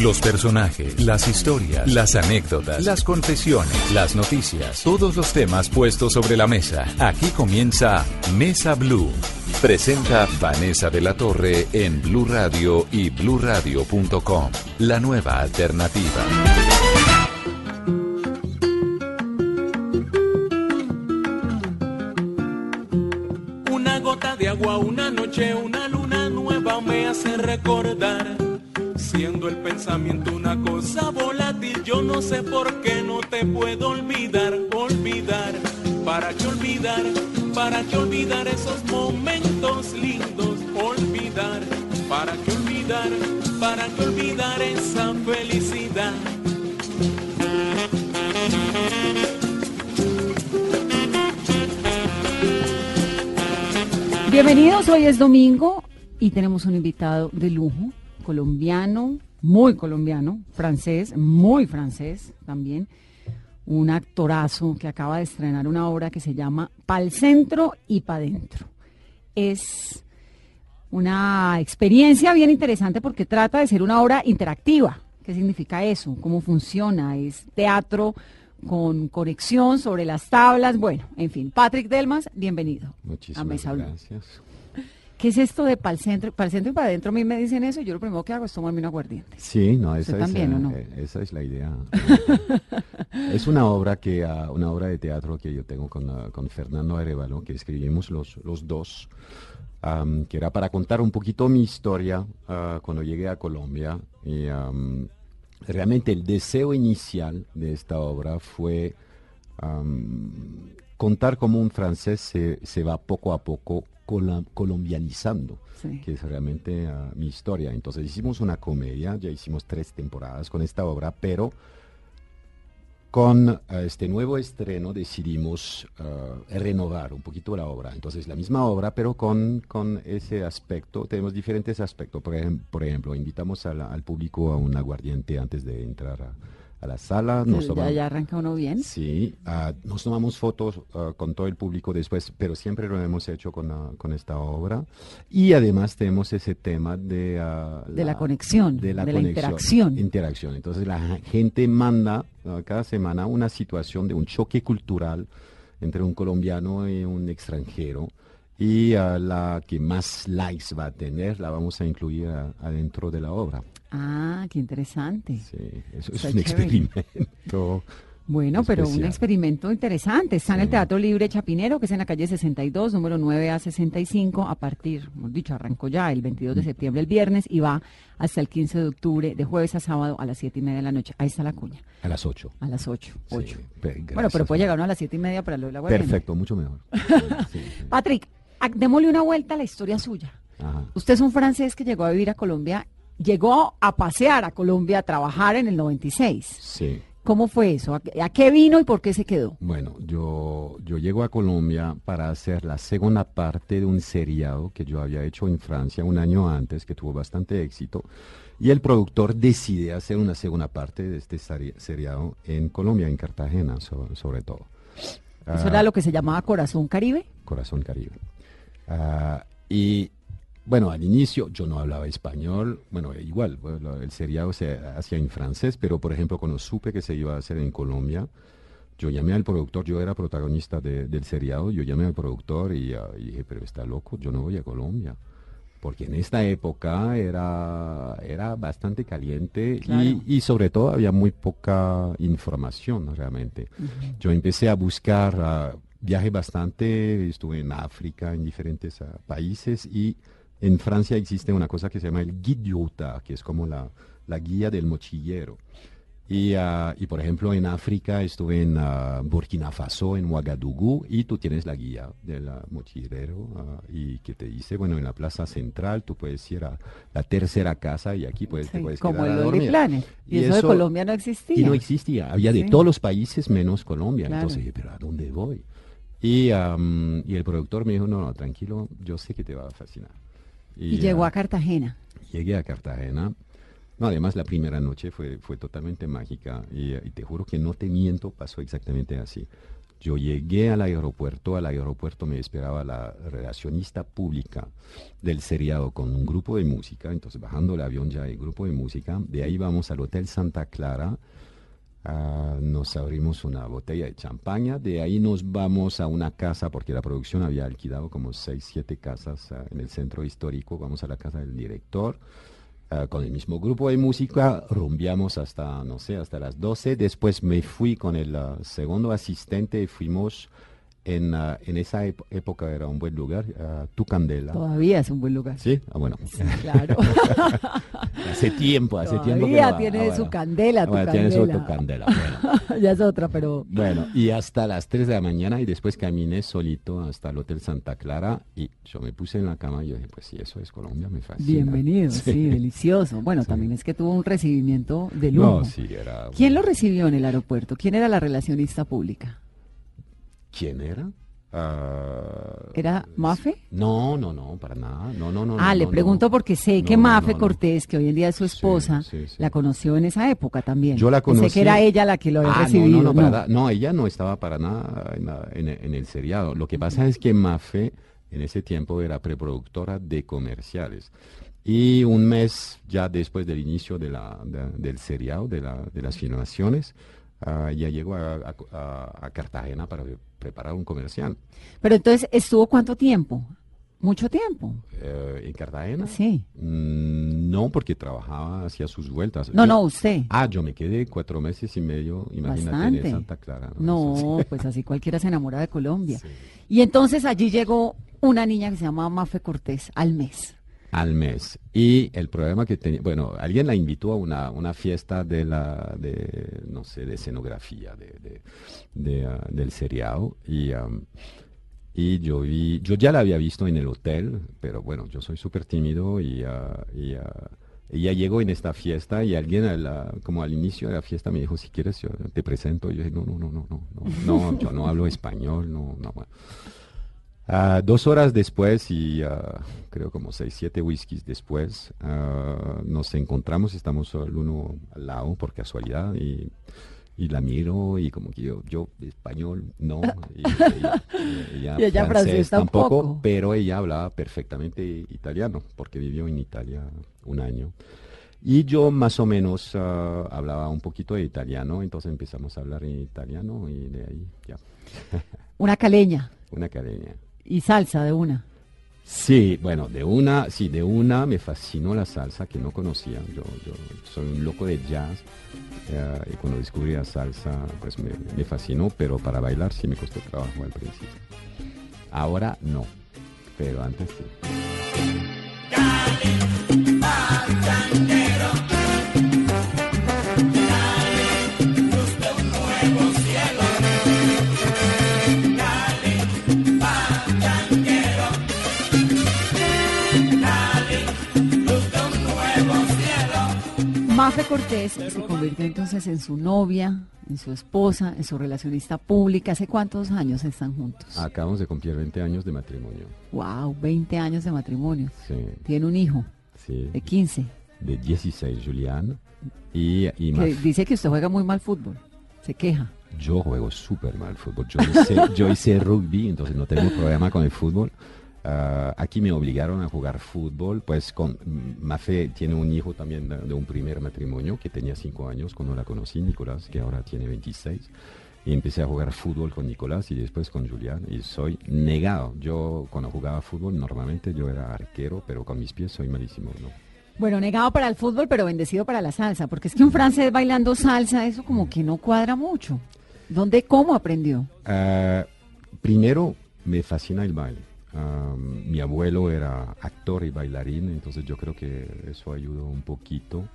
Los personajes, las historias, las anécdotas, las confesiones, las noticias, todos los temas puestos sobre la mesa. Aquí comienza Mesa Blue. Presenta Vanessa de la Torre en Blue Radio y bluradio.com. La nueva alternativa. Una gota de agua, una noche, una luna nueva me hace recordar. Pensamiento una cosa volátil, yo no sé por qué no te puedo olvidar, olvidar. ¿Para qué olvidar? ¿Para qué olvidar esos momentos lindos? Olvidar. ¿Para qué olvidar? ¿Para qué olvidar esa felicidad? Bienvenidos, hoy es domingo y tenemos un invitado de lujo, colombiano, muy colombiano, francés, muy francés también, un actorazo que acaba de estrenar una obra que se llama Pal Centro y Pa' Dentro. Es una experiencia bien interesante porque trata de ser una obra interactiva. ¿Qué significa eso? ¿Cómo funciona? Es teatro con conexión sobre las tablas. Bueno, en fin, Patrick Delmas, bienvenido Muchísimas a Mesa Blue. ¿Qué es esto de pal centro? Pal centro y para adentro a mí me dicen eso y yo lo primero que hago es tomarme un aguardiente. Sí, no, esa, ¿Usted es, también, eh, o no? esa es la idea. es una obra que ah, una obra de teatro que yo tengo con, ah, con Fernando Arevalo, que escribimos los, los dos, que era para contar un poquito mi historia ah, cuando llegué a Colombia. Y realmente el deseo inicial de esta obra fue contar cómo un francés se, se va poco a poco colombianizando Sí. que es realmente ah, mi historia. Entonces hicimos una comedia, ya hicimos tres temporadas con esta obra, pero con ah, este nuevo estreno decidimos ah, renovar un poquito la obra. Entonces la misma obra, pero con, con ese aspecto, tenemos diferentes aspectos. Por, ejem- por ejemplo, invitamos la- al público a un aguardiente antes de entrar a, a la sala. Nos ya, tomamos- ya arranca uno bien. Sí, ah, nos tomamos fotos ah, con todo el público después, pero siempre lo hemos hecho con, ah, con esta obra. Y además tenemos ese tema de, ah, De la conexión, de la, de la conexión, interacción. interacción. Entonces la gente manda cada semana una situación de un choque cultural entre un colombiano y un extranjero. Y ah, la que más likes va a tener la vamos a incluir adentro de la obra. Ah, qué interesante. Sí, eso es un chévere. experimento. Bueno, pero un experimento interesante. Está en el. Teatro Libre Chapinero, que es en la calle 62, número 9 a 65, a partir, hemos dicho, arrancó ya el 22 de septiembre, el viernes, y va hasta el 15 de octubre, de jueves a sábado a las 7 y media de la noche. Ahí está la cuña, A las 8. a las 8. Sí, ocho. pe- Bueno, pero puede llegar uno a las 7 y media para lo de la guardia. Perfecto, mucho mejor. Sí. Patrick, a- démosle una vuelta a la historia suya. Ajá. Usted es un francés que llegó a vivir a Colombia, llegó a pasear a Colombia, a trabajar en el 96. Sí. ¿Cómo fue eso? ¿A, qué- vino y por qué se quedó? Bueno, yo, yo llego a Colombia para hacer la segunda parte de un seriado que yo había hecho en Francia un año antes, que tuvo bastante éxito. Y el productor decide hacer una segunda parte de este seri- seriado en Colombia, en Cartagena, so- sobre todo. Eso Ah, era lo que se llamaba Corazón Caribe. Corazón Caribe. Ah, y bueno, al inicio yo no hablaba español, bueno, igual, bueno, el seriado se hacía en francés, pero por ejemplo cuando supe que se iba a hacer en Colombia, yo llamé al productor, yo era protagonista de- del seriado, yo llamé al productor y, ah, y dije, pero está loco, yo no voy a Colombia. Porque en esta época era, era bastante caliente Claro. y, y sobre todo había muy poca información realmente. Yo empecé a buscar, ah, viajé bastante, estuve en África, en diferentes ah, países y en Francia existe una cosa que se llama el routard, que es como la, la guía del mochillero. Y, ah, y, por ejemplo en África estuve en ah, Burkina Faso, en Ouagadougou, y tú tienes la guía del mochilero y que te dice, bueno, en la plaza central tú puedes ir a la tercera casa y aquí puedes, te Sí, puedes como quedar el a dormir. Planet. Y, eso, de Colombia no existía. Y no existía, había de todos los países menos Colombia. Claro. Entonces dije, pero ¿a dónde voy? Y, am, y el productor me dijo, no, no, tranquilo, yo sé que te va a fascinar. Y, llegó a Cartagena. Llegué a Cartagena. No, además la primera noche fue, fue totalmente mágica y, y te juro que no te miento, pasó exactamente así. Yo llegué al aeropuerto, al aeropuerto me esperaba la relacionista pública del seriado con un grupo de música, entonces bajando el avión ya hay grupo de música, de ahí vamos al Hotel Santa Clara, ah, nos abrimos una botella de champaña, de ahí nos vamos a una casa, porque la producción había alquilado como seis, siete casas ah, en el centro histórico, vamos a la casa del director, Ah, con el mismo grupo de música, rumbiamos hasta, no sé, hasta las 12. Después me fui con el segundo asistente. Y fuimos en, uh, en esa época era un buen lugar, uh, Tu Candela. Todavía es un buen lugar. Sí, ah, bueno. Sí, claro. hace tiempo, hace Todavía tiempo Todavía tiene ah, su candela, tu bueno, candela. tiene su Tu Candela. Bueno. ya es otra, pero... bueno, y hasta las 3 de la mañana y después caminé solito hasta el Hotel Santa Clara y yo me puse en la cama y yo dije, pues sí, eso es Colombia, me fascina. Bienvenido, sí, delicioso. Bueno, Sí. también es que tuvo un recibimiento de lujo. No, sí, era... ¿Quién lo recibió en el aeropuerto? ¿Quién era la relacionista pública? ¿Quién era? Ah, ¿Era Mafe? No, no, no, para nada. No, no, no. Ah, no, le no, pregunto no. porque sé que Mafe no, no. Cortés, que hoy en día es su esposa, sí, sí. la conoció en esa época también. Yo la Pensé conocí. que era ella la que lo había Ah, recibido. No, no, no, para nada. No, ella no estaba para nada en, la- en el- en el seriado. Lo que pasa es que Mafe en ese tiempo era preproductora de comerciales. Y un mes ya después del inicio de la, de- del seriado, de, la, de las filmaciones, ah, ya llegó a, a- a- a Cartagena para preparar un comercial. Pero entonces, ¿estuvo cuánto tiempo? Mucho tiempo. Eh, ¿En Cartagena? Sí. Mm, no, porque trabajaba, hacía sus vueltas. No, Yo- no, usted. Ah, yo me quedé cuatro meses y medio, imagínate, Bastante. en Santa Clara. No, pues así cualquiera se enamora de Colombia. Sí. Y entonces allí llegó una niña que se llamaba Mafe Cortés al mes. Al mes. Y el problema que tenía, bueno, alguien la invitó a una, una fiesta de la, de, no sé, de escenografía, de, ah, del seriado. Y, y yo vi, yo ya la había visto en el hotel, pero bueno, yo soy súper tímido y, ah, y, ah, llegó en esta fiesta y alguien como al inicio de la fiesta me dijo, si quieres yo te presento. Y yo dije, no, no, no, no, no, no, no, yo no hablo español, no, no. Ah, dos horas después y ah, creo como seis, siete whiskies después, ah, nos encontramos, estamos el uno al lado por casualidad y, y la miro y como que yo, yo español no, y ella, ella Y ella francés tampoco. pero ella hablaba perfectamente italiano porque vivió en Italia un año. Y yo más o menos ah, hablaba un poquito de italiano, entonces empezamos a hablar en italiano y de ahí ya, Una caleña una academia. Y salsa de una. Sí, bueno, de una, sí, de una me fascinó la salsa que no conocía. Yo, yo soy un loco de jazz eh, y cuando descubrí la salsa, pues me, me fascinó, pero para bailar sí me costó trabajo al principio. Ahora no, pero antes sí. Mafe Cortés se convirtió entonces en su novia, en su esposa, en su relacionista pública. ¿Hace cuántos años están juntos? Acabamos de cumplir 20 años de matrimonio. Wow, 20 años de matrimonio. Sí, Tiene un hijo sí, de 15 de 16, Julián. Y, y que más- dice que usted juega muy mal fútbol. Se queja. Yo juego súper mal fútbol. Yo hice, yo hice rugby, entonces no tengo problema con el fútbol. Ah, aquí me obligaron a jugar fútbol, pues con mm, Mafe tiene un hijo también de, un primer matrimonio que tenía cinco años cuando la conocí, Nicolás, que ahora tiene 26. Y empecé a jugar fútbol con Nicolás y después con Julián y soy negado. Yo cuando jugaba fútbol normalmente yo era arquero, pero con mis pies soy malísimo. ¿no? Bueno, negado para el fútbol, pero bendecido para la salsa, porque es que un francés bailando salsa, eso como que no cuadra mucho. ¿Dónde, cómo aprendió? Ah, primero, me fascina el baile. Mi abuelo era actor y bailarín, entonces yo creo que eso ayudó un poquito.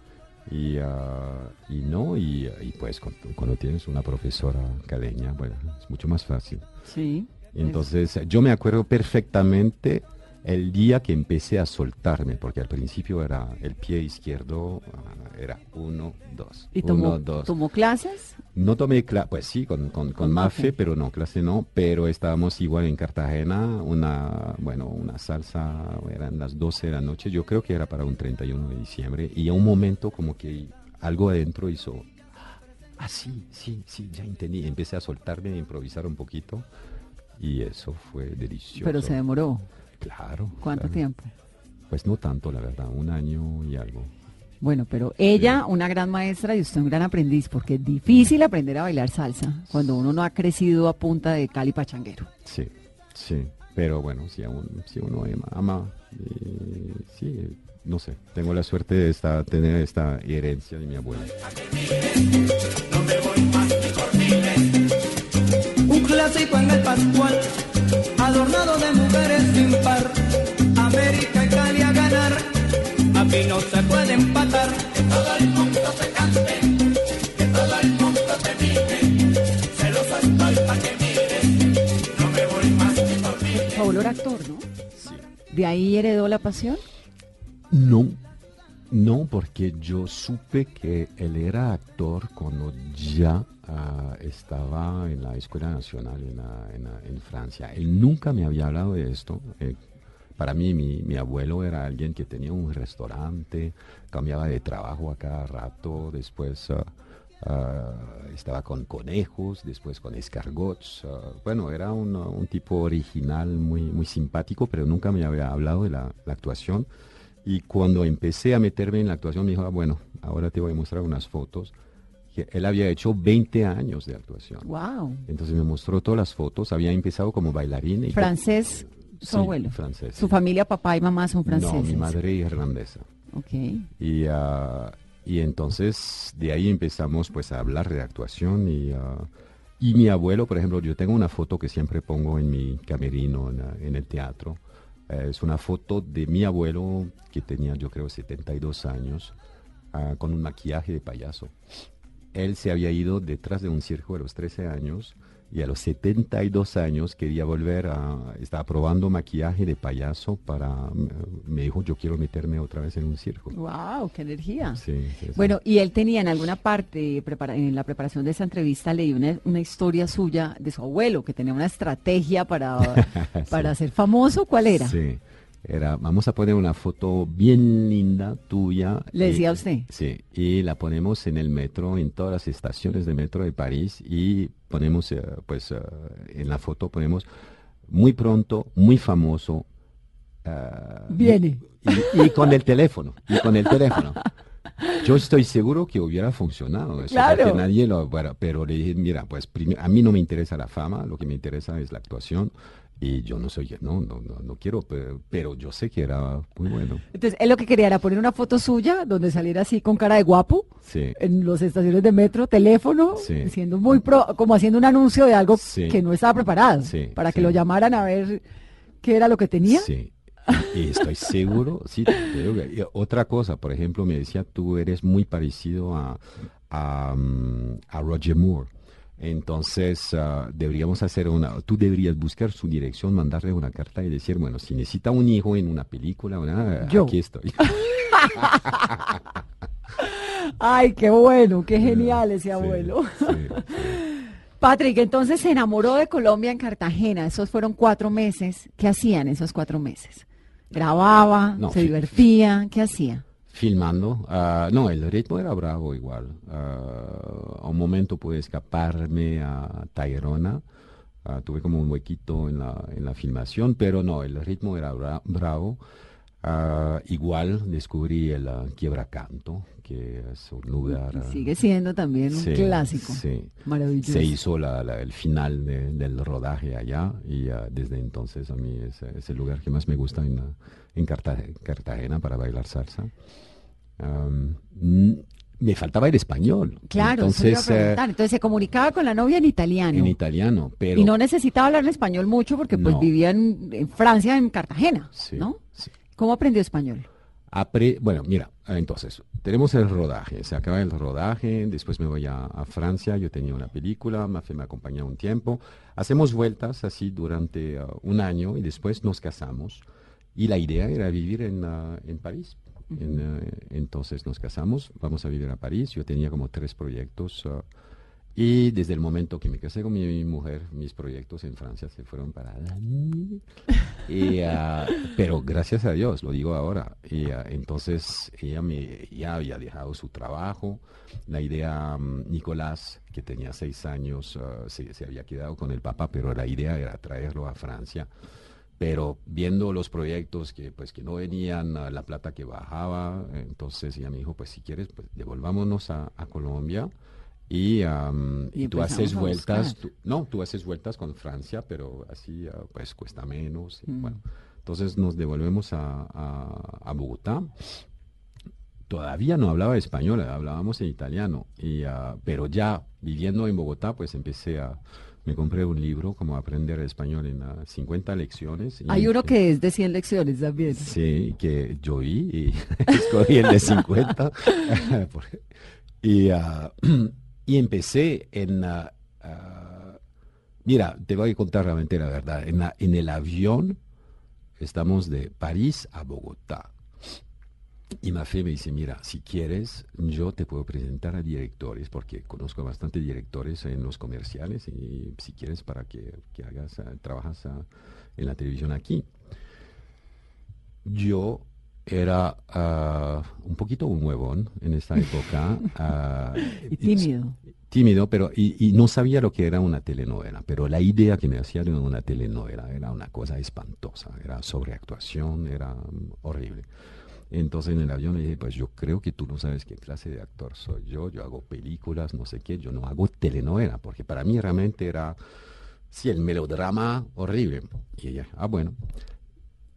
Y, ah, y no, y, y pues cuando, cuando tienes una profesora caleña, bueno, es mucho más fácil. Sí. Entonces, yo me acuerdo perfectamente el día que empecé a soltarme, porque al principio era el pie izquierdo, ah, era uno, dos, ¿Y tomó, uno, dos. tomó clases? No tomé clase, pues sí, con, con, con Mafe. pero no, clase no, pero estábamos igual en Cartagena, una, bueno, una salsa, eran las 12 de la noche, yo creo que era para un 31 de diciembre, y a un momento como que algo adentro hizo, ah, sí, sí, sí, ya entendí. Empecé a soltarme, a improvisar un poquito y eso fue delicioso. Pero se demoró. Claro. ¿Cuánto claro. tiempo? Pues no tanto, la verdad, un año y algo. Bueno, pero ella, una gran maestra y usted un gran aprendiz, porque es difícil aprender a bailar salsa cuando uno no ha crecido a punta de cali pachanguero. Sí, sí. Pero bueno, si, aún, si uno ama, ama eh, sí, no sé, tengo la suerte de esta, tener esta herencia de mi abuela. Un clásico en el Pascual, adornado de mujeres sin par. América y Cali a ganar, aquí no se puede empatar. Que todo el mundo se cante, que todo el mundo te mire. Celoso estoy pa' que mires, no me voy más ni por mí. Su abuelo era actor, ¿no? Sí. ¿De ahí heredó la pasión? No, no, porque yo supe que él era actor cuando ya ah, estaba en la Escuela Nacional en, Francia. Él nunca me había hablado de esto. Eh, para mí, mi, abuelo era alguien que tenía un restaurante, cambiaba de trabajo a cada rato, después ah, ah, estaba con conejos, después con escargots. bueno, era un, tipo original, muy, simpático, pero nunca me había hablado de la actuación. Y cuando empecé a meterme en la actuación, me dijo, "Ah, bueno, ahora te voy a mostrar unas fotos. Que él había hecho 20 años de actuación. ¡Wow! Entonces me mostró todas las fotos. Había empezado como bailarín. Y Francés, su Sí, abuelo. francés, Su familia, papá y mamá son franceses. No, mi madre irlandesa. Ok. Y, ah, y entonces de ahí empezamos pues a hablar de actuación y, ah, y mi abuelo, por ejemplo, yo tengo una foto que siempre pongo en mi camerino en, en el teatro. Eh, es una foto de mi abuelo que tenía yo creo 72 años ah, con un maquillaje de payaso. Él se había ido detrás de un circo a los 13 años y a los 72 años quería volver a... Estaba probando maquillaje de payaso para... Me dijo, yo quiero meterme otra vez en un circo. ¡Wow! ¡Qué energía! Sí, sí, sí. Bueno, y él tenía en alguna parte, prepara- en la preparación de esa entrevista, leí una, una historia suya de su abuelo, que tenía una estrategia para, para ser famoso. ¿Cuál era? Sí, era, vamos a poner una foto bien linda tuya. Le decía y- a usted. Sí, y la ponemos en el metro, en todas las estaciones de metro de París y ponemos, eh, pues, eh, en la foto ponemos muy pronto, muy famoso. ah, Viene. Y, y con el teléfono, y con el teléfono. Yo estoy seguro que hubiera funcionado eso, Claro. porque nadie lo, bueno, pero le dije, mira, pues a mí no me interesa la fama, lo que me interesa es la actuación y yo no soy, no, no, no, no quiero, pero, pero yo sé que era muy bueno. Entonces, él lo que quería era poner una foto suya donde saliera así con cara de guapo Sí. en las estaciones de metro, teléfono, Sí. siendo muy pro, como haciendo un anuncio de algo Sí. que no estaba preparado, para que lo llamaran a ver qué era lo que tenía. Sí. Y, estoy seguro, sí, que- otra cosa, por ejemplo, me decía, tú eres muy parecido a, a, mm, a Roger Moore. Entonces, ah, deberíamos hacer una, tú deberías buscar su dirección, mandarle una carta y decir, bueno, si necesita un hijo en una película, una, Yo. aquí estoy. Ay, qué bueno, qué genial ese abuelo. Sí, sí. Patrick, entonces se enamoró de Colombia en Cartagena. Esos fueron cuatro meses. ¿Qué hacían esos cuatro meses? ¿Grababa? No, ¿Se divertía? ¿Qué hacía? Filmando, ah, no, el ritmo era bravo igual. Ah, a un momento pude escaparme a Tayrona, ah, tuve como un huequito en la, en la filmación, pero no, el ritmo era bra- bravo. Igual descubrí el ah, Quiebracanto, que Sigue siendo también un sí, clásico. sí. Maravilloso. Se hizo la- la- el final de- del rodaje allá y ah, desde entonces a mí es, es el lugar que más me gusta en, en Carta- Cartagena para bailar salsa. Mm, me faltaba el español. Claro, entonces eh. Entonces se comunicaba con la novia en italiano. en italiano, pero y no necesitaba hablar español mucho porque pues No. vivía en, en Francia, en Cartagena, Sí, ¿no? sí. ¿Cómo aprendió español? Apre- bueno, mira, entonces, tenemos el rodaje, se acaba el rodaje, después me voy a, a Francia, yo tenía una película, Mafe me acompaña un tiempo, hacemos vueltas así durante uh, un año y después nos casamos. Y la idea era vivir en, uh, en París. En, uh, entonces nos casamos, vamos a vivir a París, yo tenía como tres proyectos Y desde el momento que me casé con mi, mujer, mis proyectos en Francia se fueron para... Y, ah, pero gracias a Dios, lo digo ahora. Y, ah, entonces ella me, ya había dejado su trabajo. La idea, mm, Nicolás, que tenía seis años, ah, se, se había quedado con el papá, pero la idea era traerlo a Francia pero viendo los proyectos que pues que no venían la plata que bajaba entonces ella me dijo pues si quieres pues devolvámonos a, a Colombia y, tú haces vueltas, no, tú haces vueltas con Francia, pero así ah, pues cuesta menos. Mm. bueno, entonces nos devolvemos a, a, Bogotá. Todavía no hablaba español, hablábamos en italiano, y, uh, pero ya viviendo en Bogotá, pues empecé a, me compré un libro como aprender español en 50 lecciones. Hay uno que es de 100 lecciones también. Sí, que yo vi y escogí el de 50. y, uh, y empecé en... Ah, ah, mira, te voy a contar realmente la verdad. En, en el avión estamos de París a Bogotá. Y Mafé me dice, mira, si quieres, yo te puedo presentar a directores, porque conozco bastante directores en los comerciales, y si quieres para que, que hagas, ah, trabajas en la televisión aquí. Yo era uh, un poquito un huevón en esta época. Uh, y tímido. Tímido, pero y, y, no sabía lo que era una telenovela, pero la idea que me hacía de una telenovela era una cosa espantosa, era sobreactuación, era horrible. Entonces en el avión le dije, pues yo creo que tú no sabes qué clase de actor soy yo, yo hago películas, no sé qué, yo no hago telenovela, porque para mí realmente era, sí, el melodrama horrible. Y ella, ah, bueno.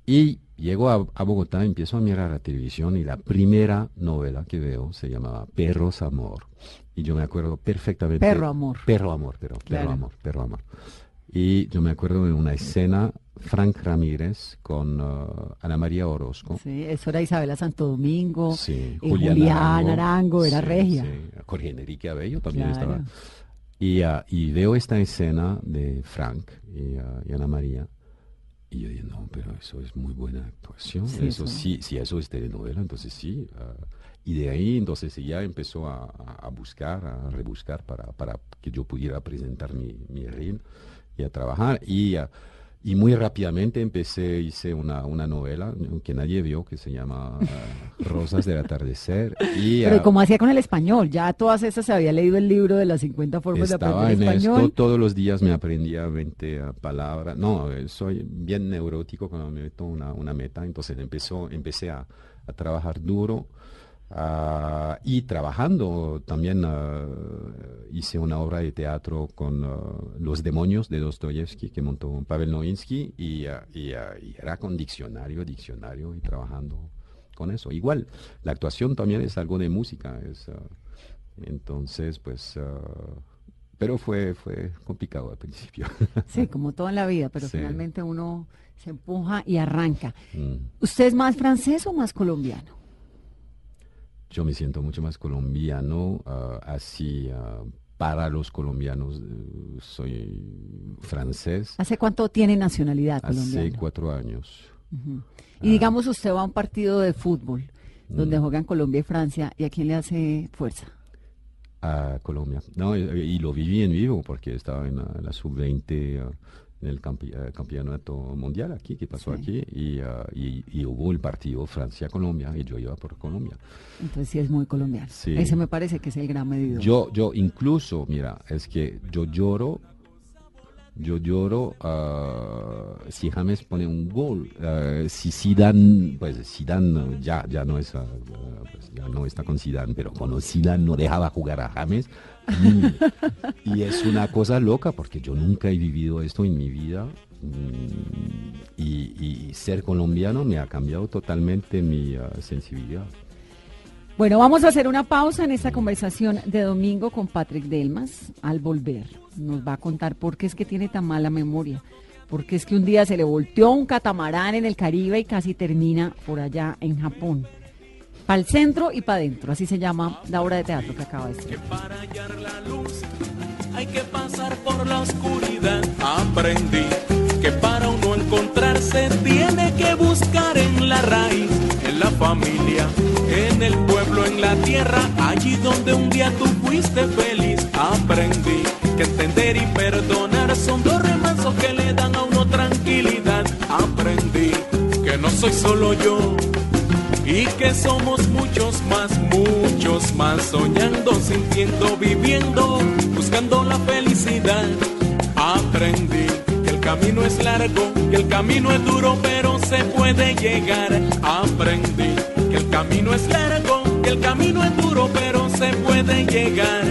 Y llego a, Bogotá, empiezo a mirar la televisión y la primera novela que veo se llamaba Perros Amor. Y yo me acuerdo perfectamente. Perro Amor. Perro Amor, pero Perro Amor, Perro Amor. Y yo me acuerdo de una escena, Frank Ramírez con uh, Ana María Orozco. Sí, eso era Isabela Santo Domingo. Sí, Julián, Arango, era regia. Sí, Jorge Enrique Abello también estaba. Y, uh, y, veo esta escena de Frank y, uh, y Ana María y yo dije, no, pero eso es muy buena actuación. eso, sí, si eso es telenovela, entonces sí. Ah, y de ahí entonces ella empezó a, a, buscar, a rebuscar para, para que yo pudiera presentar mi, mi reel y a trabajar. Y uh, y muy rápidamente empecé, hice una, una novela que nadie vio, que se llama uh, Rosas del Atardecer. Y, Pero como hacía con el español, ya todas esas se había leído el libro de las 50 formas de aprender en español. Esto, todos los días me aprendía 20 uh, palabras. No, eh, soy bien neurótico cuando me meto una, una meta, entonces empezó, empecé a, a trabajar duro. Uh, y trabajando también uh, hice una obra de teatro con uh, Los demonios de Dostoyevsky que montó Pavel Novinsky y, y, era con diccionario, diccionario y trabajando con eso. Igual, la actuación también es algo de música, es, entonces pues... pero fue, fue complicado al principio. Sí, como toda la vida, pero finalmente uno se empuja y arranca. Mm. ¿Usted es más francés o más colombiano? Yo me siento mucho más colombiano, ah, así ah, para los colombianos eh, soy francés. ¿Hace cuánto tiene nacionalidad colombiana? Hace cuatro años. Y digamos usted va a un partido de fútbol donde mm. juegan Colombia y Francia, ¿y a quién le hace fuerza? A Colombia. No, y, lo viví en vivo porque estaba en la, sub-20 en el eh, campeonato mundial aquí, que pasó aquí, y, y, hubo el partido Francia-Colombia, y yo iba por Colombia. Entonces sí es muy colombiano. Ese me parece que es el gran medidor. Yo, yo incluso, mira, es que yo lloro yo lloro uh, si James pone un gol. Uh, si Zidane, pues Zidane ya, ya, no es, uh, pues ya no está con Zidane, pero cuando Zidane no dejaba jugar a James, mm, y es una cosa loca porque yo nunca he vivido esto en mi vida. Mm, y, y, ser colombiano me ha cambiado totalmente mi sensibilidad. Bueno, vamos a hacer una pausa en esta conversación de domingo con Patrick Delmas. Al volver, nos va a contar por qué es que tiene tan mala memoria. Porque es que un día se le volteó un catamarán en el Caribe y casi termina por allá en Japón. Para el centro y para adentro, así se llama la obra de teatro que acaba de ser. para hallar la luz hay que pasar por la oscuridad. Aprendí que para uno encontrarse tiene que buscar en la raíz, en la familia, en el pueblo, en la tierra, allí donde un día tú fuiste feliz. Aprendí que entender y perdonar son dos remansos que le dan a uno tranquilidad. Aprendí que no soy solo yo y que somos muchos más, muchos más, soñando, sintiendo, viviendo, buscando la felicidad. Aprendí camino es largo, que el camino es duro, pero se puede llegar. Aprendí que el camino es largo, que el camino es duro, pero se puede llegar.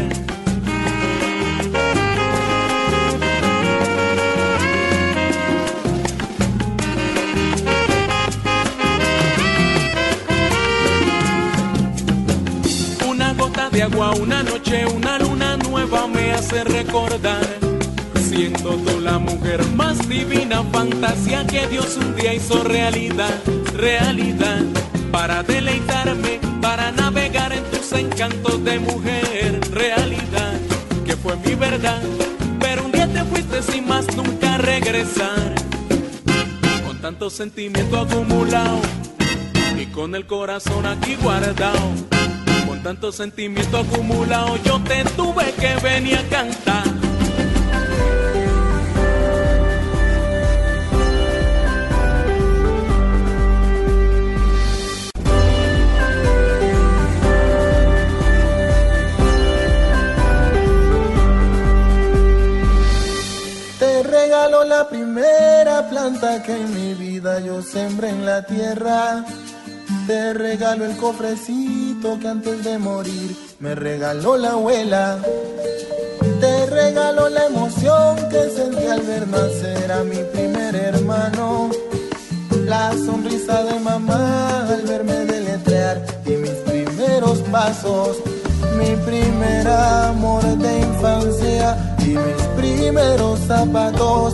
Una gota de agua, una noche, una luna nueva me hace recordar. Siendo tú la mujer más divina, fantasía que Dios un día hizo realidad, realidad. Para deleitarme, para navegar en tus encantos de mujer, realidad. Que fue mi verdad, pero un día te fuiste sin más nunca regresar. Con tanto sentimiento acumulado y con el corazón aquí guardado. Con tanto sentimiento acumulado, yo te tuve que venir a cantar. La primera planta que en mi vida yo sembré en la tierra. Te regalo el cofrecito que antes de morir me regaló la abuela. Te regalo la emoción que sentí al ver nacer a mi primer hermano. La sonrisa de mamá al verme deletrear y mis primeros pasos. Mi primer amor de infancia y mis primeros zapatos.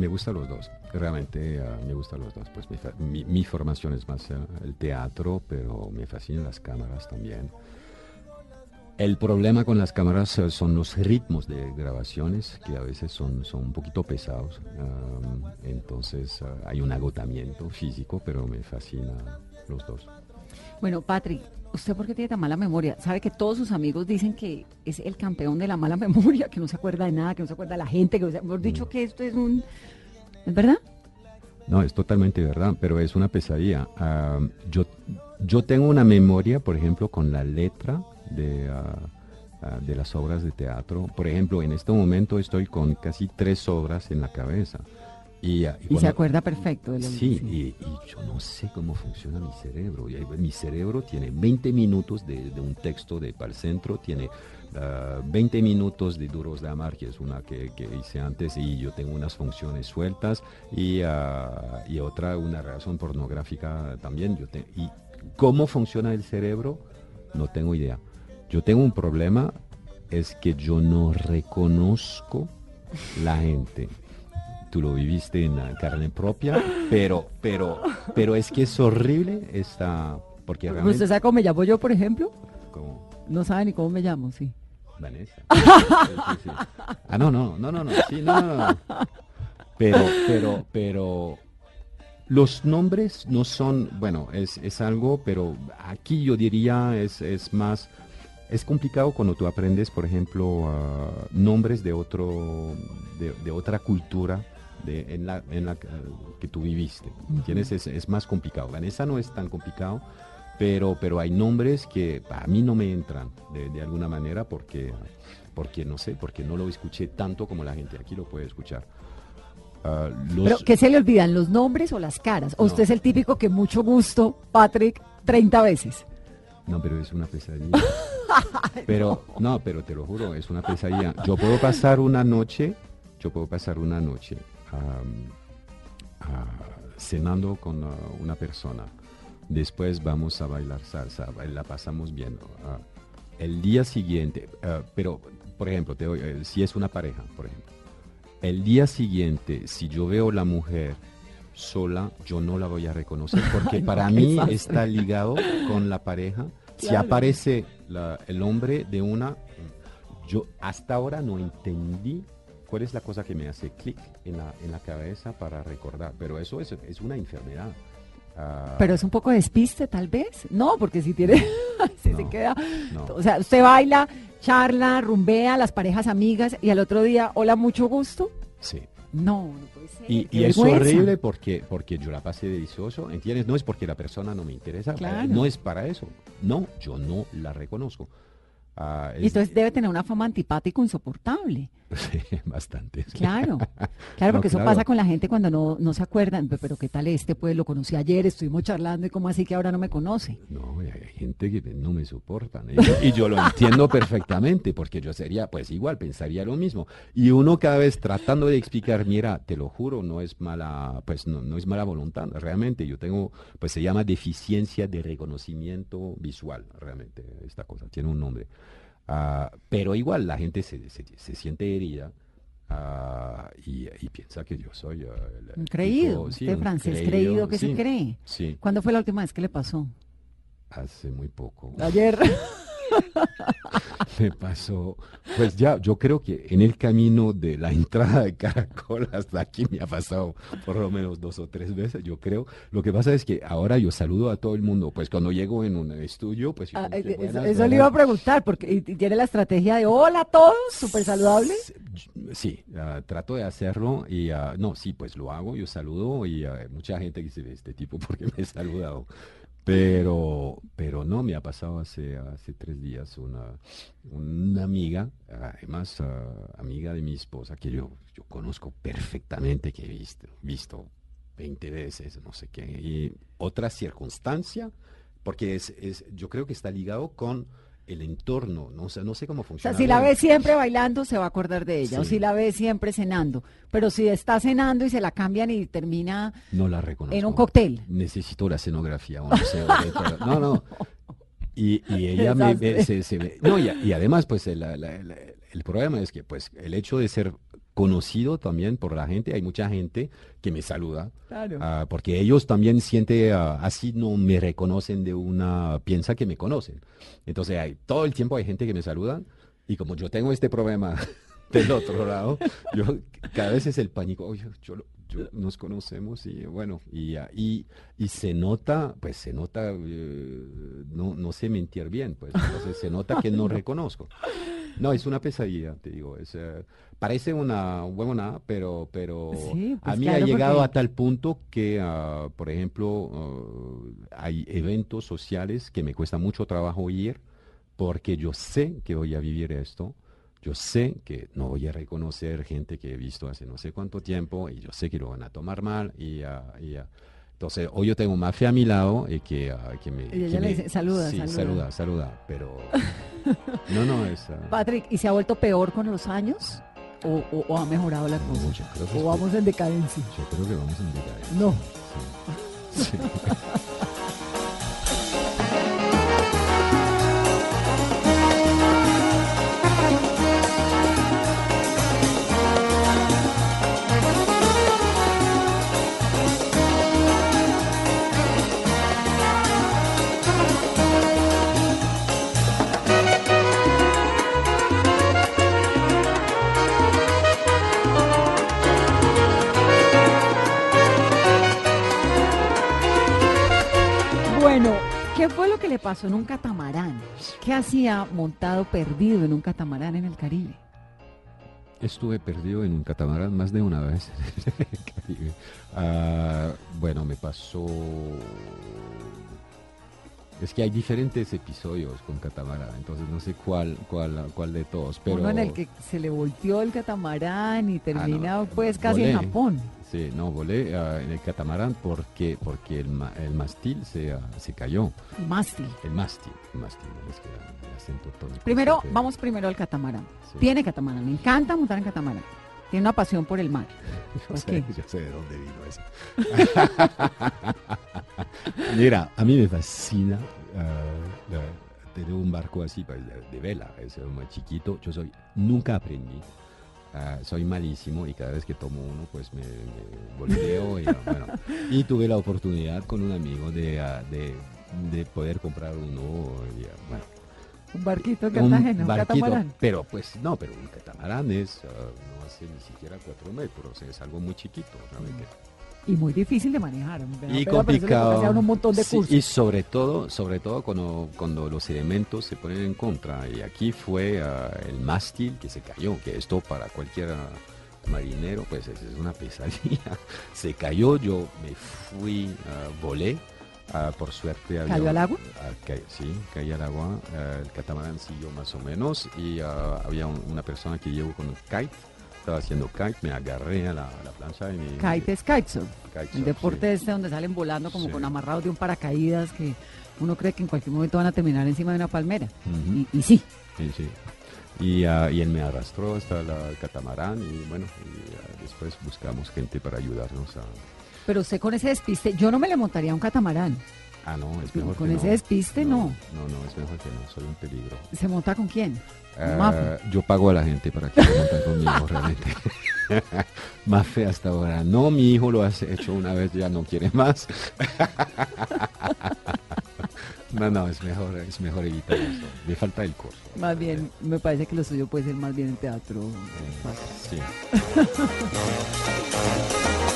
Me gustan los dos, realmente ah, me gustan los dos. Pues mi, formación es más ah, el teatro, pero me fascinan las cámaras también. El problema con las cámaras eh, son los ritmos de grabaciones, que a veces son, son un poquito pesados. entonces hay un agotamiento físico, pero me fascina los dos. Bueno, Patrick, ¿usted por qué tiene tan mala memoria? ¿Sabe que todos sus amigos dicen que es el campeón de la mala memoria, que no se acuerda de nada, que no se acuerda de la gente, que, hemos dicho que esto es un... ¿Es verdad? No, es totalmente verdad, pero es una pesadilla. Ah, yo, yo tengo una memoria, por ejemplo, con la letra de, ah, de las obras de teatro. Por ejemplo, en este momento estoy con casi tres obras en la cabeza. Y, ah, Y se acuerda perfecto de lo Sí, y, y yo no sé cómo funciona mi cerebro. Y, mi cerebro tiene 20 minutos de, de un texto de Centro, tiene ah, 20 minutos de Duros de Amar, que es una que, que hice antes, y yo tengo unas funciones sueltas, y, ah, y otra, una relación pornográfica también. Yo te- y cómo funciona el cerebro, no tengo idea. Yo tengo un problema, es que yo no reconozco la gente tú lo viviste en la carne propia, pero, pero, pero es que es horrible esta, porque ¿Usted sabe cómo me llamo yo, por ejemplo? No sabe ni cómo me llamo, sí. Vanessa. Sí, sí, sí. Ah, no, no, no, no, no, sí, no, no, no. Pero, pero, pero, los nombres no son, bueno, es, es algo, pero aquí yo diría es, es más, es complicado cuando tú aprendes, por ejemplo, ah, nombres de otro, de, de otra cultura de, en la, en la que tú viviste. ¿Entiendes? Es, es más complicado. Vanessa no es tan complicado, pero, pero hay nombres que a mí no me entran de, de alguna manera porque, porque no sé, porque no lo escuché tanto como la gente aquí lo puede escuchar. Ah, los- Pero, ¿qué se le olvidan? ¿Los nombres o las caras? ¿O No. usted es el típico que mucho gusto, Patrick, 30 veces? No, pero es una pesadilla. pero, no, pero te lo juro, es una pesadilla. Yo puedo pasar una noche, yo puedo pasar una noche cenando con ah, una persona. Después vamos a bailar salsa, la pasamos bien. ah, el día siguiente, ah, pero, por ejemplo, te doy, eh, si es una pareja, por ejemplo, el día siguiente, si yo veo la mujer sola, yo no la voy a reconocer porque Ay, no, para mí está ligado con la pareja. Si aparece la- el hombre de una, yo hasta ahora no entendí cuál es la cosa que me hace clic en la, en la cabeza para recordar, pero eso es, es una enfermedad. Ah, Pero es un poco despiste, tal vez. No, porque si tiene, si se queda. no. O sea, usted baila, charla, rumbea, las parejas amigas y al otro día, hola, mucho gusto. sí. No, no puede ser. Y, y es horrible porque, porque yo la pasé delicioso, ¿entiendes? No es porque la persona no me interesa, Claro. no es para eso. No, yo no la reconozco. Ah, Y es- entonces debe tener una fama antipático insoportable. Sí, bastante. sí. Claro, claro, No, porque eso pasa con la gente cuando no, no se acuerdan. "Pe- Pero qué tal este, pues lo conocí ayer, estuvimos charlando y cómo así que ahora no me conoce. No, hay gente que no me soportan. Y yo, y yo lo entiendo perfectamente, porque yo sería, pues igual, pensaría lo mismo. Y uno cada vez tratando de explicar, mira, te lo juro, no es mala, pues no, no es mala voluntad. Realmente yo tengo, pues se llama deficiencia de reconocimiento visual, realmente, esta cosa, tiene un nombre. Ah, pero igual la gente se, se- se siente herida. ah, y, y piensa que yo soy ah, el- creído, tipo- sí, usted francés creído que se cree. Sí, ¿Cuándo fue la última vez que le pasó? hace muy poco. Ayer. Me pasó, pues ya, yo creo que en el camino de la entrada de Caracol hasta aquí me ha pasado por lo menos dos o tres veces, yo creo. Lo que pasa es que ahora yo saludo a todo el mundo, pues cuando llego en un estudio, pues... yo Ah, eh, "Buenas, eso, eso le buenas". iba a preguntar, porque tiene la estrategia de hola a todos, súper saludable. Sí, ah, trato de hacerlo y ah, no, sí, pues lo hago, yo saludo y mucha gente dice este tipo porque me he saludado. Pero, pero no, me ha pasado hace, hace tres días una, una amiga, además ah, amiga de mi esposa, que yo, yo conozco perfectamente, que he visto, visto 20 veces, no sé qué, y otra circunstancia, porque es, es, yo creo que está ligado con el entorno, no, sé no sé cómo O sea, funciona. si la ve siempre bailando, se va a acordar de ella. O si la ve siempre cenando. Pero si está cenando y se la cambian y termina No la reconozco. en un cóctel. Necesito la escenografía. o no, sé, ahorita- no, no. Y, y ella me se, No, y, y además, pues el, la- la- la- el problema es que pues el hecho de ser conocido también por la gente, hay mucha gente que me saluda, Claro. ah, porque ellos también sienten, ah, así no me reconocen de una, piensa que me conocen. Entonces, hay, todo el tiempo hay gente que me saluda y como yo tengo este problema del otro lado, yo cada vez es el pánico, oye, yo, lo- yo- nos conocemos y bueno, y, y, y se nota, pues se nota, eh, no, no sé mentir bien, pues entonces se nota que no reconozco. No, es una pesadilla, te digo, es, eh, parece una buena, pero, pero Sí, a pues mí claro, ha llegado porque- a tal punto que, ah, por ejemplo, ah, hay eventos sociales que me cuesta mucho trabajo ir porque yo sé que voy a vivir esto. Yo sé que no voy a reconocer gente que he visto hace no sé cuánto tiempo y yo sé que lo van a tomar mal y, y, ah, entonces hoy yo tengo Mafia a mi lado y que, ah, que me Y ella le dice, "Saluda, sí, saluda". saluda saluda pero no no es Patrick, ¿y se ha vuelto peor con los años? ¿O, o- o ha mejorado la no, cosa? yo creo que ¿O vamos en decadencia? yo creo que vamos en decadencia. No. Sí. Sí. pasó en un catamarán? ¿Qué hacía montado perdido en un catamarán en el Caribe? Estuve perdido en un catamarán más de una vez en el Caribe. Ah, bueno, me pasó Es que hay diferentes episodios con catamarán, entonces no sé cuál, cuál, cuál de todos, pero... Uno en el que se le volteó el catamarán y termina no, pues casi en. Japón. Sí, no, volé ah, en el catamarán porque, porque el, ma- el mastil se, ah, se cayó. Mástil. El mástil, el mástil, el acento tónico. Primero, vamos primero al catamarán. Sí. Tiene catamarán, le encanta montar en catamarán. Tiene una pasión por el mar. Yo ¿Por sé, qué? yo sé de dónde vino eso. Mira, a mí me fascina ah, tener un barco así pues, de, de vela, es muy chiquito. Yo soy, nunca aprendí. Ah, soy malísimo y cada vez que tomo uno pues me, me volteo y, ah, bueno, y tuve la oportunidad con un amigo de, ah, de, de poder comprar uno y, ah, bueno, Un barquito en un Cartagena, un barquito, catamarán. pero pues no, pero un catamarán es, no hace ni siquiera cuatro metros, es algo muy chiquito realmente. Y muy difícil de manejar. ¿verdad? Y Pero complicado. un montón de Sí, cursos. y sobre todo, sobre todo cuando, cuando los elementos se ponen en contra. Y aquí fue ah, el mástil que se cayó, que esto para cualquier marinero pues es, es una pesadilla. Se cayó, yo me fui, ah, volé. ah, por suerte había... ¿Cayó al agua? ah, ca- sí, caí al agua. el catamarán siguió más o menos. Y había un- una persona que llevó con un kite. Estaba haciendo kite, me agarré a la, a la plancha y me... Kite es kitesurf. kitesurf, El deporte sí. este donde salen volando como Sí. con amarrados de un paracaídas que uno cree que en cualquier momento van a terminar encima de una palmera. Y, y sí, Sí, sí. Y, ah, y él me arrastró hasta la catamarán y bueno, y, ah, después buscamos gente para ayudarnos a... pero usted con ese despiste, yo no me le montaría a un catamarán. Ah, no, es mejor Con que ese no. despiste, no. No, no, es mejor que no, soy un peligro. ¿Se monta con quién? Mafe. yo pago a la gente para que se monten conmigo realmente. Mafe hasta ahora. No, mi hijo lo ha hecho una vez, ya no quiere más. no, no, es mejor, es mejor evitar eso. Me falta el curso. Más bien, me parece que lo suyo puede ser más bien en teatro. Sí.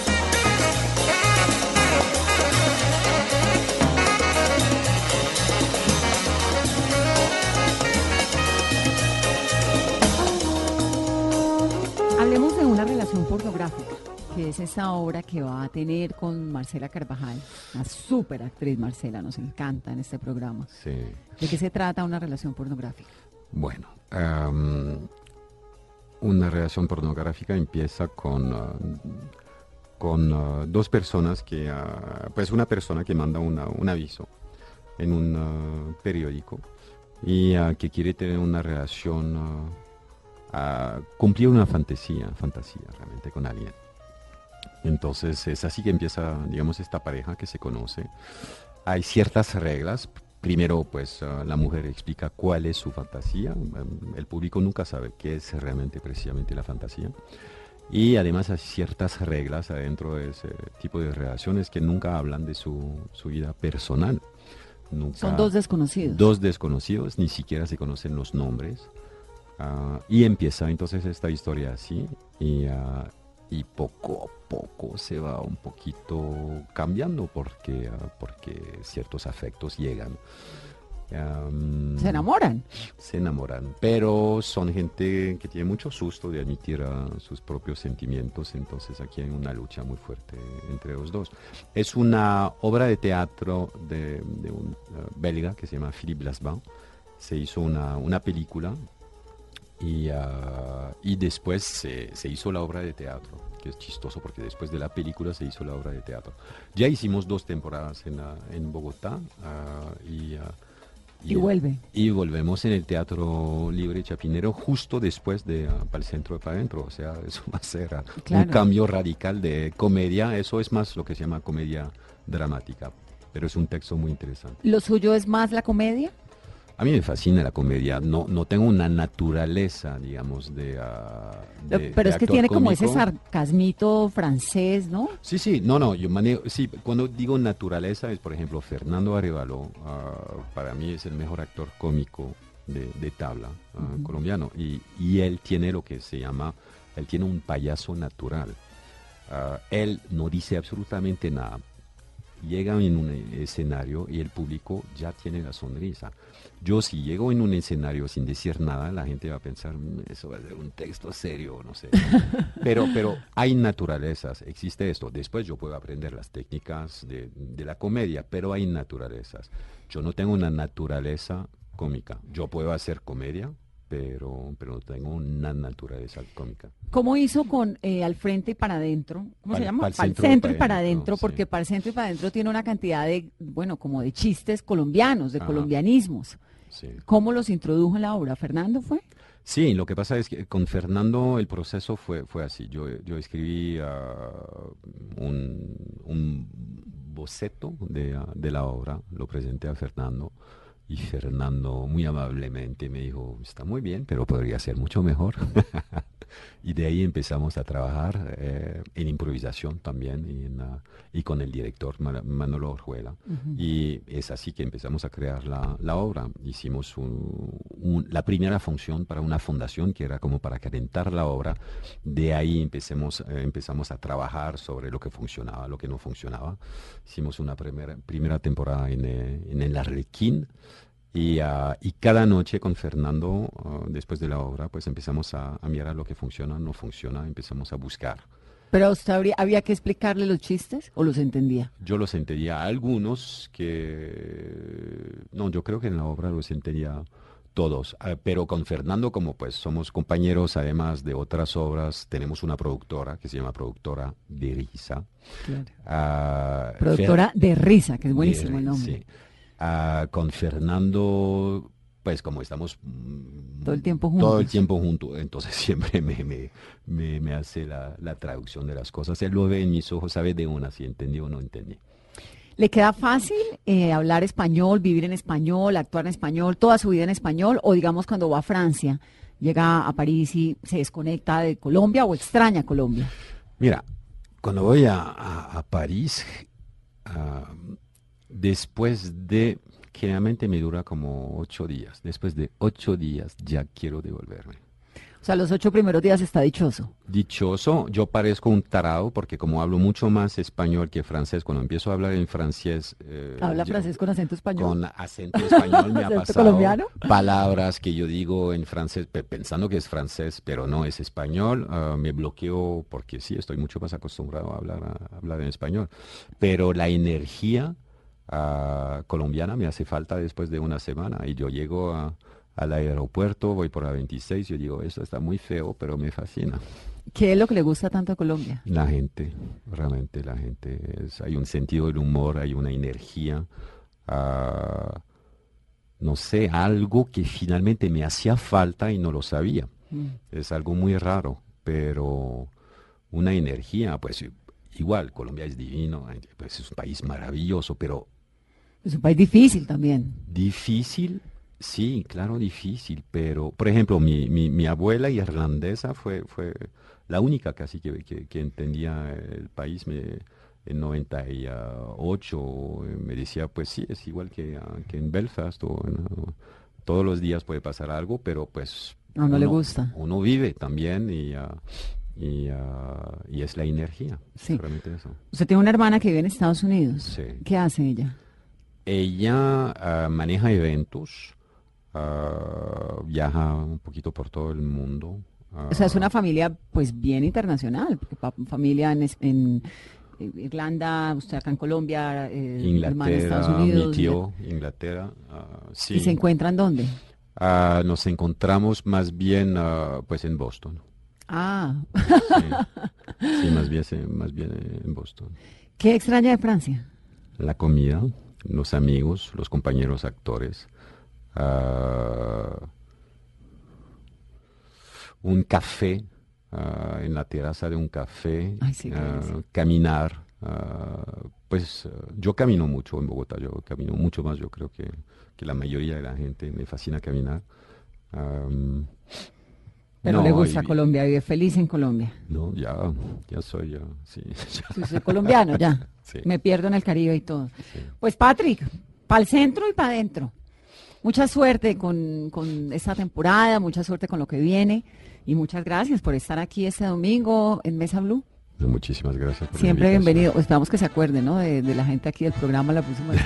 que es esa obra que va a tener con Marcela Carvajal, una súper actriz Marcela, nos encanta en este programa. Sí. ¿De qué se trata una relación pornográfica? Bueno, una relación pornográfica empieza con, ah, con ah, dos personas que, ah, pues una persona que manda una- un aviso en un periódico y que quiere tener una relación, ah, cumplir una fantasía, fantasía realmente con alguien. Entonces es así que empieza, digamos, esta pareja que se conoce. Hay ciertas reglas. Primero, pues ah, la mujer explica cuál es su fantasía. Em, El público nunca sabe qué es realmente precisamente la fantasía. Y además hay ciertas reglas adentro de ese tipo de relaciones que nunca hablan de su, su vida personal. Nunca, Son dos desconocidos. Dos desconocidos, ni siquiera se conocen los nombres. Ah, y empieza entonces esta historia así. Y, ah, y poco a poco se va un poquito cambiando porque, ah, porque ciertos afectos llegan. Se enamoran. se enamoran, pero son gente que tiene mucho susto de admitir ah, sus propios sentimientos, entonces aquí hay una lucha muy fuerte entre los dos. Es una obra de teatro de, de un belga que se llama Philippe Lasban, se hizo una, una película y, ah, y después se, se hizo la obra de teatro, que es chistoso porque después de la película se hizo la obra de teatro. Ya hicimos dos temporadas en, ah, en Bogotá ah, y... ah, Y vuelve. y volvemos en el Teatro Libre Chapinero justo después de para el centro de para adentro. O sea, eso va a ser Claro. un cambio radical de comedia. Eso es más lo que se llama comedia dramática. Pero es un texto muy interesante. ¿Lo suyo es más la comedia? A mí me fascina la comedia. No, no tengo una naturaleza, digamos, de. de- Pero de es que tiene como ese sarcasmito francés, ¿no? Sí, sí, no, no, yo manejo, sí, cuando digo naturaleza es, por ejemplo, Fernando Arevalo, ah, para mí es el mejor actor cómico de, de tabla ah, colombiano, y, y él tiene lo que se llama, él tiene un payaso natural. Él no dice absolutamente nada, llega en un escenario y el público ya tiene la sonrisa. Yo si llego en un escenario sin decir nada, la gente va a pensar, "Mm, eso va a ser un texto serio, no sé. pero, pero hay naturalezas, existe esto. Después yo puedo aprender las técnicas de, de la comedia, pero hay naturalezas. Yo no tengo una naturaleza cómica. Yo puedo hacer comedia, pero, pero no tengo una naturaleza cómica. ¿Cómo hizo con eh, Al Frente y para adentro? ¿Cómo se llama? pal centro y centro y pa' para adentro, adentro, sí. porque para el centro y para adentro tiene una cantidad de, bueno, como de chistes colombianos, de Ajá. colombianismos. Sí. ¿Cómo los introdujo en la obra? ¿Fernando fue? Sí, lo que pasa es que con Fernando el proceso fue, fue así. Yo, yo escribí ah, un, un boceto de, ah, de la obra, lo presenté a Fernando y Fernando muy amablemente me dijo, está muy bien, pero podría ser mucho mejor. y de ahí empezamos a trabajar eh, en improvisación también y, en, y con el director Manolo Orjuela. Y es así que empezamos a crear la, la obra. Hicimos un- un- la primera función para una fundación que era como para calentar la obra. De ahí empecemos, eh, empezamos a trabajar sobre lo que funcionaba, lo que no funcionaba. Hicimos una primera, primera temporada en, eh, en el Arlequín. Y, ah, y cada noche con Fernando, ah, después de la obra, pues empezamos a, a mirar lo que funciona, no funciona, empezamos a buscar. ¿Pero usted habría- había que explicarle los chistes o los entendía? Yo los entendía algunos que... No, yo creo que en la obra los entendía todos. Ah, pero con Fernando, como pues somos compañeros además de otras obras, tenemos una productora que se llama Productora de Risa. Fer- Productora de risa, que es buenísimo el nombre. sí. Con Fernando, pues como estamos... mm, Todo el tiempo Todo el juntos. tiempo juntos, entonces siempre me, me, me, me hace la, la traducción de las cosas. Él lo ve en mis ojos, sabe de una si entendí o no entendí. ¿Le queda fácil eh, hablar español, vivir en español, actuar en español, toda su vida en español? O digamos cuando va a Francia, llega a París y se desconecta de Colombia o extraña Colombia. Mira, cuando voy a, a- a París, ah, después de, generalmente me dura como ocho días, después de ocho días ya quiero devolverme. O sea, los ocho primeros días está dichoso. Dichoso, yo parezco un tarado porque como hablo mucho más español que francés, cuando empiezo a hablar en francés... eh, Habla yo- francés con acento español. Con acento español me ha ¿Acento pasado colombiano? palabras que yo digo en francés pe- pensando que es francés, pero no es español. ah, me bloqueo porque sí, estoy mucho más acostumbrado a hablar, a hablar en español. Pero la energía ah, colombiana me hace falta después de una semana y yo llego a- al aeropuerto, voy por la 26, yo digo, esto está muy feo, pero me fascina. ¿Qué es lo que le gusta tanto a Colombia? La gente, realmente la gente, es- hay un sentido del humor, hay una energía, ah, no sé, algo que finalmente me hacía falta y no lo sabía. Es algo muy raro, pero una energía, pues igual, Colombia es divino, pues, es un país maravilloso, pero Es un país difícil también. Difícil, sí, claro, difícil, pero, por ejemplo, mi, mi, mi abuela irlandesa fue, fue la única casi que, que, que entendía el país. Me, en 98 eh, me decía, pues sí, es igual que, ah, que en Belfast, o ah, todos los días puede pasar algo, pero pues... A uno le gusta. Uno vive también y, ah, y, ah, y es la energía, Sí. realmente eso. Usted tiene una hermana que vive en Estados Unidos. Sí. ¿Qué hace ella? Ella ah, maneja eventos, ah, viaja un poquito por todo el mundo. O sea, es una familia pues bien internacional, porque familia en, eh, Irlanda, usted acá en Colombia, eh, en Estados Inglaterra, mi Unidos. tío, Inglaterra, sí. ¿Y se encuentran dónde? Ah, nos encontramos más bien pues en Boston. Ah, Sí, Sí, más bien, más bien en Boston. ¿qué extraña de Francia? La comida, los amigos, los compañeros actores. un café, en la terraza de un café. Ay, sí, caminar. pues yo camino mucho en Bogotá, yo camino mucho más, yo creo que, que la mayoría de la gente. Me fascina caminar. Am, Pero no, le gusta y- Colombia, vive feliz en Colombia. No, ya, ya soy, ya, sí. ya. Sí, soy colombiano, ya. Sí. Me pierdo en el Caribe y todo. Pues Patrick, para el centro y para adentro. Mucha suerte con, con esta temporada, mucha suerte con lo que viene y muchas gracias por estar aquí este domingo en Mesa Blue. Muchísimas gracias. por Siempre bienvenido. Esperamos que se acuerden, ¿no? De, de la gente aquí del programa la próxima vez.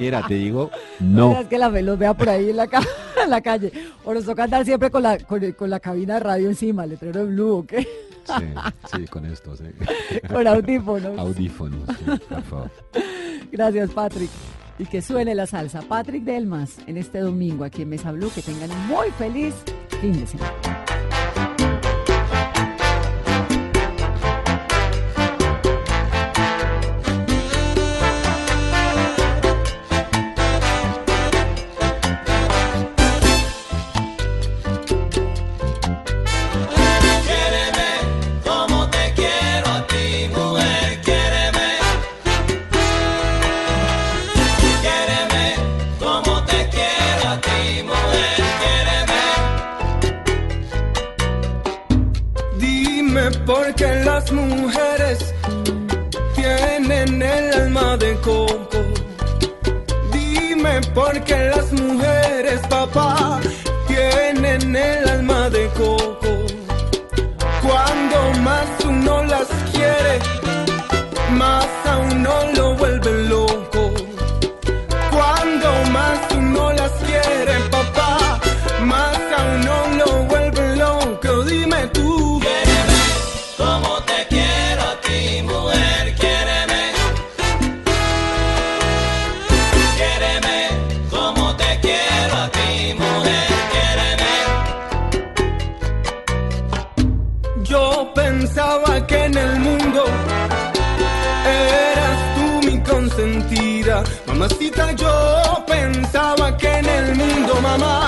Mira, te digo, no. Es que la los vea por ahí en la, ca- en la calle. O nos toca andar siempre con la, con, con la cabina de radio encima, letrero de Blue, ¿o qué? Sí, sí, con esto, sí. Con audífonos. Audífonos, sí, por favor. Gracias, Patrick. y que suene la salsa. Patrick Delmas en este domingo aquí en Mesa Blue. Que tengan un muy feliz fin de semana. Mentira. Pero después me di cuenta, mamá